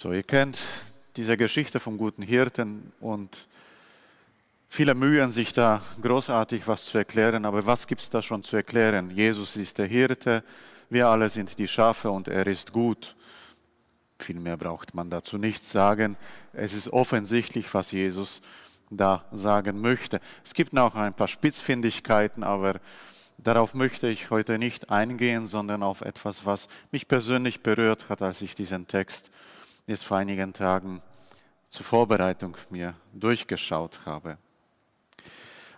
So, ihr kennt diese Geschichte vom guten Hirten und viele mühen sich da großartig was zu erklären, aber was gibt es da schon zu erklären? Jesus ist der Hirte, wir alle sind die Schafe und er ist gut. Viel mehr braucht man dazu nichts sagen. Es ist offensichtlich, was Jesus da sagen möchte. Es gibt noch ein paar Spitzfindigkeiten, aber darauf möchte ich heute nicht eingehen, sondern auf etwas, was mich persönlich berührt hat, als ich diesen Text jetzt vor einigen Tagen zur Vorbereitung mir durchgeschaut habe.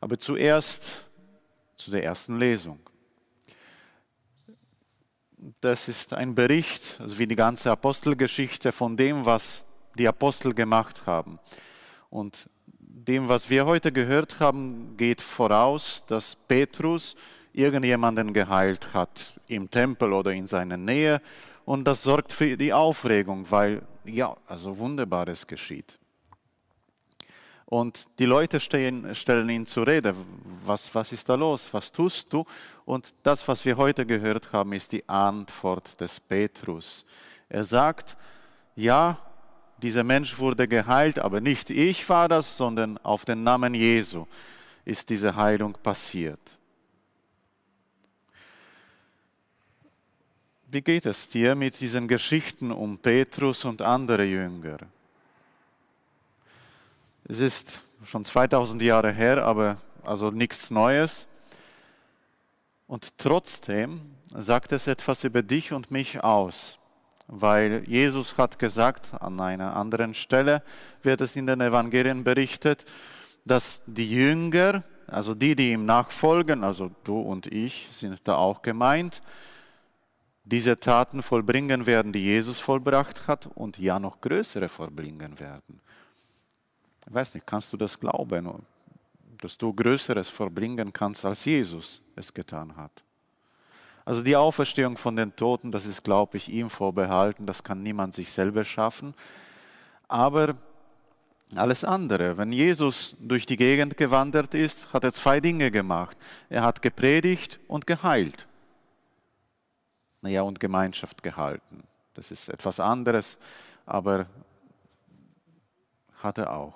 Aber zuerst zu der ersten Lesung. Das ist ein Bericht, also wie die ganze Apostelgeschichte von dem, was die Apostel gemacht haben. Und dem, was wir heute gehört haben, geht voraus, dass Petrus irgendjemanden geheilt hat im Tempel oder in seiner Nähe. Und das sorgt für die Aufregung, weil ja, also Wunderbares geschieht. Und die Leute stehen, stellen ihn zur Rede. Was, was ist da los? Was tust du? Und das, was wir heute gehört haben, ist die Antwort des Petrus. Er sagt, ja, dieser Mensch wurde geheilt, aber nicht ich war das, sondern auf den Namen Jesu ist diese Heilung passiert. Wie geht es dir mit diesen Geschichten um Petrus und andere Jünger? Es ist schon 2000 Jahre her, aber also nichts Neues. Und trotzdem sagt es etwas über dich und mich aus, weil Jesus hat gesagt, an einer anderen Stelle wird es in den Evangelien berichtet, dass die Jünger, also die, die ihm nachfolgen, also du und ich sind da auch gemeint, diese Taten vollbringen werden, die Jesus vollbracht hat und ja noch größere vollbringen werden. Ich weiß nicht, kannst du das glauben, dass du Größeres vollbringen kannst, als Jesus es getan hat? Also die Auferstehung von den Toten, das ist, glaube ich, ihm vorbehalten, das kann niemand sich selber schaffen. Aber alles andere, wenn Jesus durch die Gegend gewandert ist, hat er zwei Dinge gemacht. Er hat gepredigt und geheilt naja, und Gemeinschaft gehalten. Das ist etwas anderes, aber hat er auch.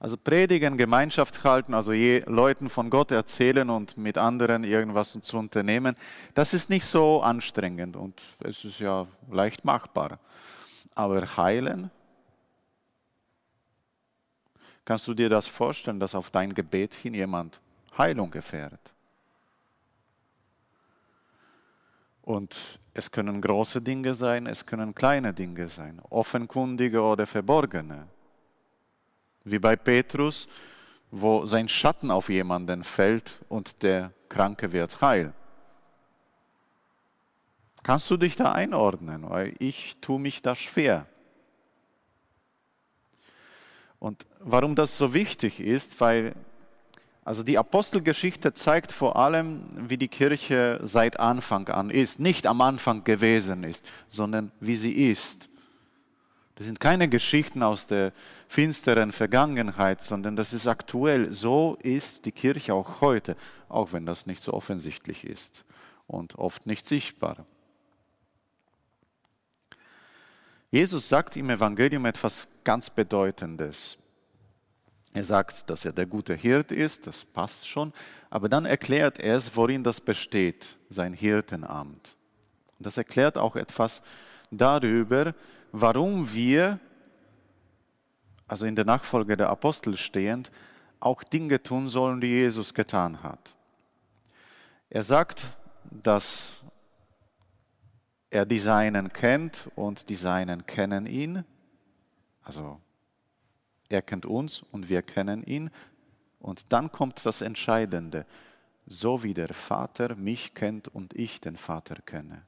Also predigen, Gemeinschaft halten, also je Leuten von Gott erzählen und mit anderen irgendwas zu unternehmen, das ist nicht so anstrengend und es ist ja leicht machbar. Aber heilen, kannst du dir das vorstellen, dass auf dein Gebet hin jemand Heilung erfährt? Und es können große Dinge sein, es können kleine Dinge sein, offenkundige oder verborgene. Wie bei Petrus, wo sein Schatten auf jemanden fällt und der Kranke wird heil. Kannst du dich da einordnen? Weil ich tue mich da schwer. Und warum das so wichtig ist, weil also die Apostelgeschichte zeigt vor allem, wie die Kirche seit Anfang an ist. Nicht am Anfang gewesen ist, sondern wie sie ist. Das sind keine Geschichten aus der finsteren Vergangenheit, sondern das ist aktuell. So ist die Kirche auch heute, auch wenn das nicht so offensichtlich ist und oft nicht sichtbar. Jesus sagt im Evangelium etwas ganz Bedeutendes. Er sagt, dass er der gute Hirt ist, das passt schon, aber dann erklärt er es, worin das besteht, sein Hirtenamt. Und das erklärt auch etwas darüber, warum wir, also in der Nachfolge der Apostel stehend, auch Dinge tun sollen, die Jesus getan hat. Er sagt, dass er die Seinen kennt und die Seinen kennen ihn, also er kennt uns und wir kennen ihn. Und dann kommt das Entscheidende. So wie der Vater mich kennt und ich den Vater kenne.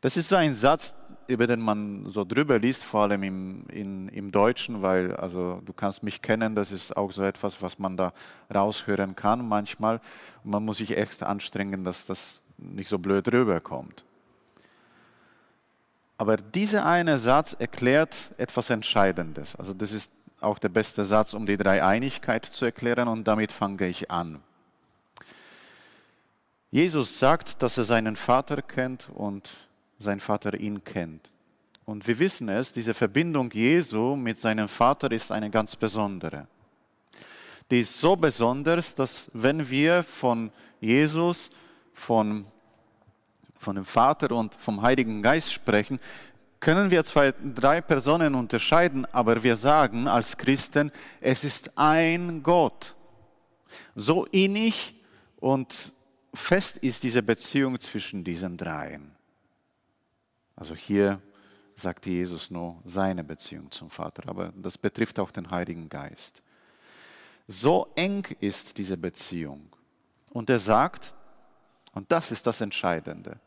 Das ist so ein Satz, über den man so drüber liest, vor allem im, in, im Deutschen, weil also du kannst mich kennen, das ist auch so etwas, was man da raushören kann manchmal. Und man muss sich echt anstrengen, dass das nicht so blöd rüberkommt. Aber dieser eine Satz erklärt etwas Entscheidendes. Also das ist auch der beste Satz, um die Dreieinigkeit zu erklären und damit fange ich an. Jesus sagt, dass er seinen Vater kennt und sein Vater ihn kennt. Und wir wissen es, diese Verbindung Jesu mit seinem Vater ist eine ganz besondere. Die ist so besonders, dass wenn wir von Jesus, von, von dem Vater und vom Heiligen Geist sprechen, können wir zwei, drei Personen unterscheiden, aber wir sagen als Christen, es ist ein Gott. So innig und fest ist diese Beziehung zwischen diesen dreien. Also hier sagt Jesus nur seine Beziehung zum Vater, aber das betrifft auch den Heiligen Geist. So eng ist diese Beziehung. Und er sagt, und das ist das Entscheidende,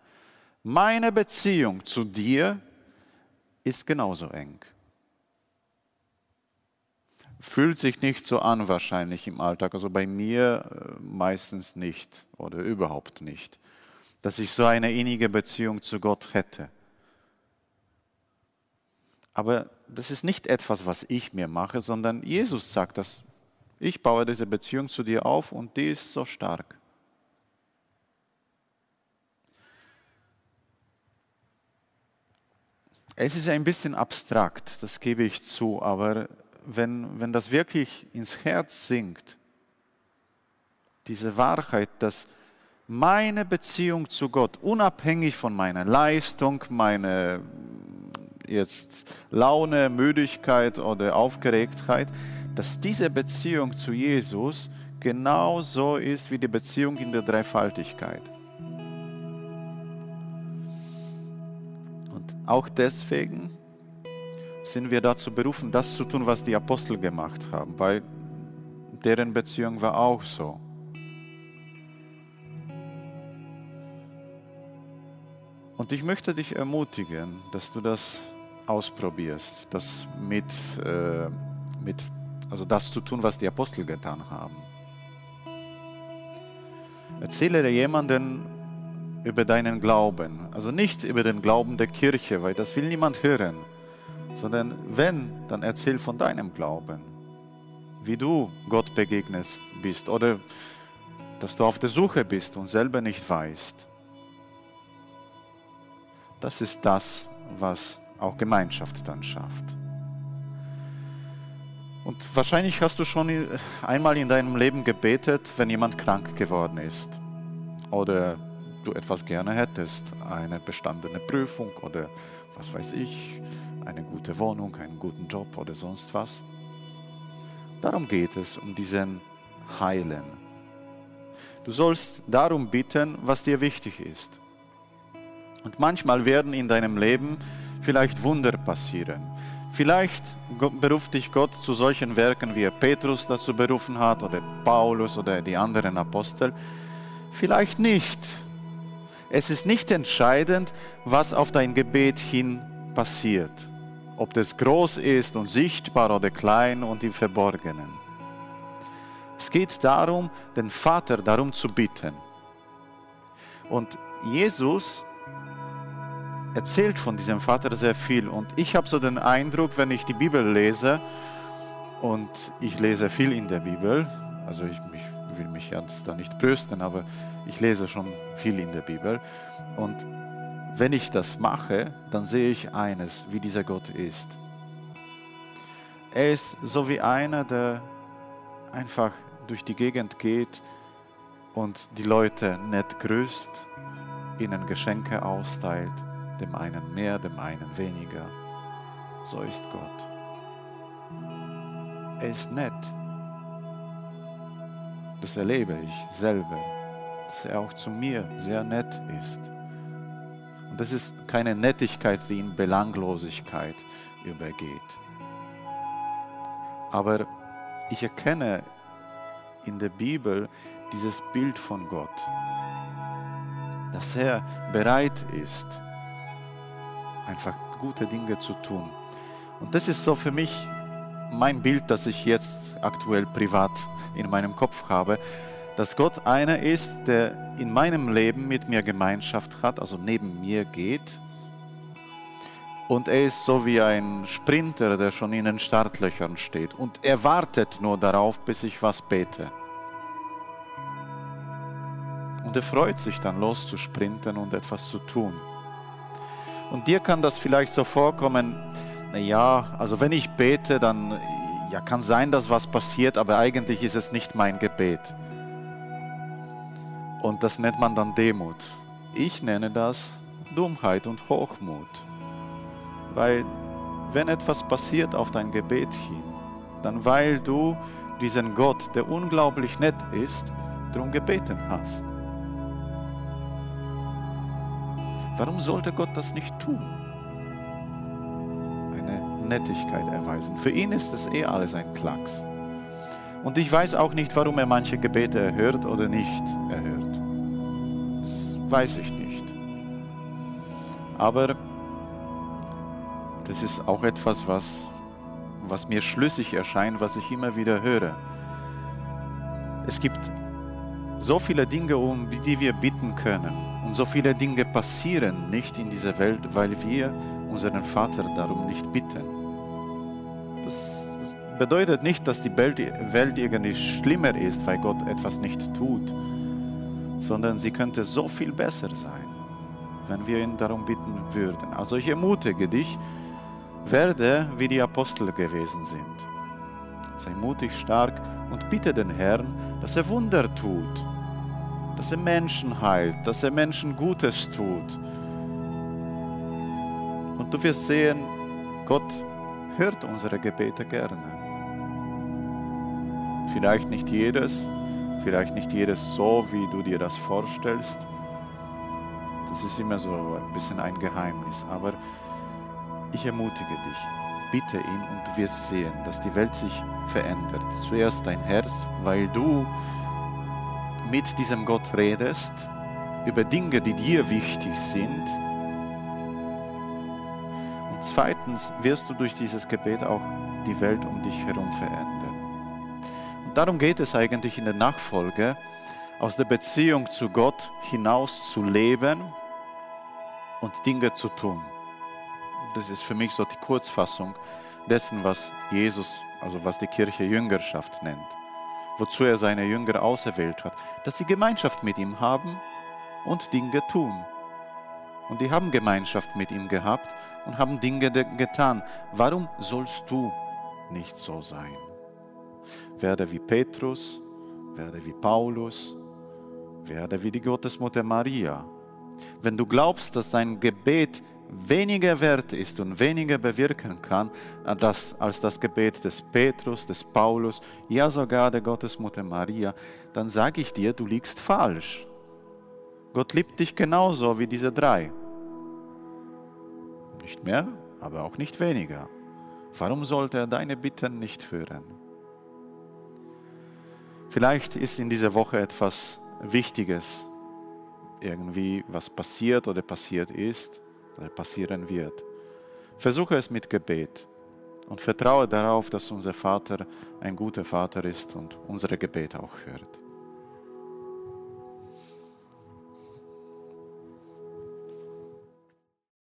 meine Beziehung zu dir ist genauso eng. Fühlt sich nicht so an wahrscheinlich im Alltag, also bei mir äh, meistens nicht oder überhaupt nicht, dass ich so eine innige Beziehung zu Gott hätte. Aber das ist nicht etwas, was ich mir mache, sondern Jesus sagt das. Ich baue diese Beziehung zu dir auf und die ist so stark. Es ist ein bisschen abstrakt, das gebe ich zu, aber wenn, wenn das wirklich ins Herz sinkt, diese Wahrheit, dass meine Beziehung zu Gott, unabhängig von meiner Leistung, meiner jetzt Laune, Müdigkeit oder Aufgeregtheit, dass diese Beziehung zu Jesus genauso ist wie die Beziehung in der Dreifaltigkeit. Auch deswegen sind wir dazu berufen, das zu tun, was die Apostel gemacht haben, weil deren Beziehung war auch so. Und ich möchte dich ermutigen, dass du das ausprobierst, das mit, äh, mit, also das zu tun, was die Apostel getan haben. Erzähle dir jemanden über deinen Glauben, also nicht über den Glauben der Kirche, weil das will niemand hören, sondern wenn, dann erzähl von deinem Glauben, wie du Gott begegnet bist oder dass du auf der Suche bist und selber nicht weißt. Das ist das, was auch Gemeinschaft dann schafft. Und wahrscheinlich hast du schon einmal in deinem Leben gebetet, wenn jemand krank geworden ist oder du etwas gerne hättest, eine bestandene Prüfung oder was weiß ich, eine gute Wohnung, einen guten Job oder sonst was. Darum geht es, um diesen Heilen. Du sollst darum bitten, was dir wichtig ist. Und manchmal werden in deinem Leben vielleicht Wunder passieren. Vielleicht beruft dich Gott zu solchen Werken, wie er Petrus dazu berufen hat oder Paulus oder die anderen Apostel. Vielleicht nicht. Es ist nicht entscheidend, was auf dein Gebet hin passiert. Ob das groß ist und sichtbar oder klein und im Verborgenen. Es geht darum, den Vater darum zu bitten. Und Jesus erzählt von diesem Vater sehr viel. Und ich habe so den Eindruck, wenn ich die Bibel lese, und ich lese viel in der Bibel, also ich, ich will mich jetzt da nicht brüsten, aber ich lese schon viel in der Bibel. Und wenn ich das mache, dann sehe ich eines, wie dieser Gott ist. Er ist so wie einer, der einfach durch die Gegend geht und die Leute nett grüßt, ihnen Geschenke austeilt dem einen mehr, dem einen weniger. So ist Gott. Er ist nett. Das erlebe ich selber, dass er auch zu mir sehr nett ist. Und das ist keine Nettigkeit, die in Belanglosigkeit übergeht. Aber ich erkenne in der Bibel dieses Bild von Gott, dass er bereit ist, einfach gute Dinge zu tun. Und das ist so für mich mein Bild, das ich jetzt aktuell privat in meinem Kopf habe, dass Gott einer ist, der in meinem Leben mit mir Gemeinschaft hat, also neben mir geht. Und er ist so wie ein Sprinter, der schon in den Startlöchern steht und er wartet nur darauf, bis ich was bete. Und er freut sich dann loszusprinten und etwas zu tun. Und dir kann das vielleicht so vorkommen, naja, also wenn ich bete, dann ja, kann sein, dass was passiert, aber eigentlich ist es nicht mein Gebet. Und das nennt man dann Demut. Ich nenne das Dummheit und Hochmut. Weil wenn etwas passiert auf dein Gebet hin, dann weil du diesen Gott, der unglaublich nett ist, darum gebeten hast. Warum sollte Gott das nicht tun? Eine Nettigkeit erweisen. Für ihn ist das eh alles ein Klacks. Und ich weiß auch nicht, warum er manche Gebete erhört oder nicht erhört. Das weiß ich nicht. Aber das ist auch etwas, was, was mir schlüssig erscheint, was ich immer wieder höre. Es gibt so viele Dinge, um die wir bitten können. Und so viele Dinge passieren nicht in dieser Welt, weil wir unseren Vater darum nicht bitten. Das bedeutet nicht, dass die Welt irgendwie schlimmer ist, weil Gott etwas nicht tut, sondern sie könnte so viel besser sein, wenn wir ihn darum bitten würden. Also ich ermutige dich, werde wie die Apostel gewesen sind. Sei mutig, stark und bitte den Herrn, dass er Wunder tut dass er Menschen heilt, dass er Menschen Gutes tut. Du wirst sehen, Gott hört unsere Gebete gerne. Vielleicht nicht jedes, vielleicht nicht jedes so, wie du dir das vorstellst. Das ist immer so ein bisschen ein Geheimnis. Aber ich ermutige dich, bitte ihn und du wirst sehen, dass die Welt sich verändert. Zuerst dein Herz, weil du mit diesem Gott redest, über Dinge, die dir wichtig sind. Zweitens wirst du durch dieses Gebet auch die Welt um dich herum verändern. Und darum geht es eigentlich in der Nachfolge, aus der Beziehung zu Gott hinaus zu leben und Dinge zu tun. Das ist für mich so die Kurzfassung dessen, was Jesus, also was die Kirche Jüngerschaft nennt wozu er seine Jünger auserwählt hat, dass sie Gemeinschaft mit ihm haben und Dinge tun. Und die haben Gemeinschaft mit ihm gehabt und haben Dinge getan. Warum sollst du nicht so sein? Werde wie Petrus, werde wie Paulus, werde wie die Gottesmutter Maria. Wenn du glaubst, dass dein Gebet weniger wert ist und weniger bewirken kann das, als das Gebet des Petrus, des Paulus, ja sogar der Gottesmutter Maria, dann sage ich dir, du liegst falsch. Gott liebt dich genauso wie diese drei. Nicht mehr, aber auch nicht weniger. Warum sollte er deine Bitten nicht hören? Vielleicht ist in dieser Woche etwas Wichtiges, irgendwie was passiert oder passiert ist passieren wird. Versuche es mit Gebet und vertraue darauf, dass unser Vater ein guter Vater ist und unsere Gebete auch hört.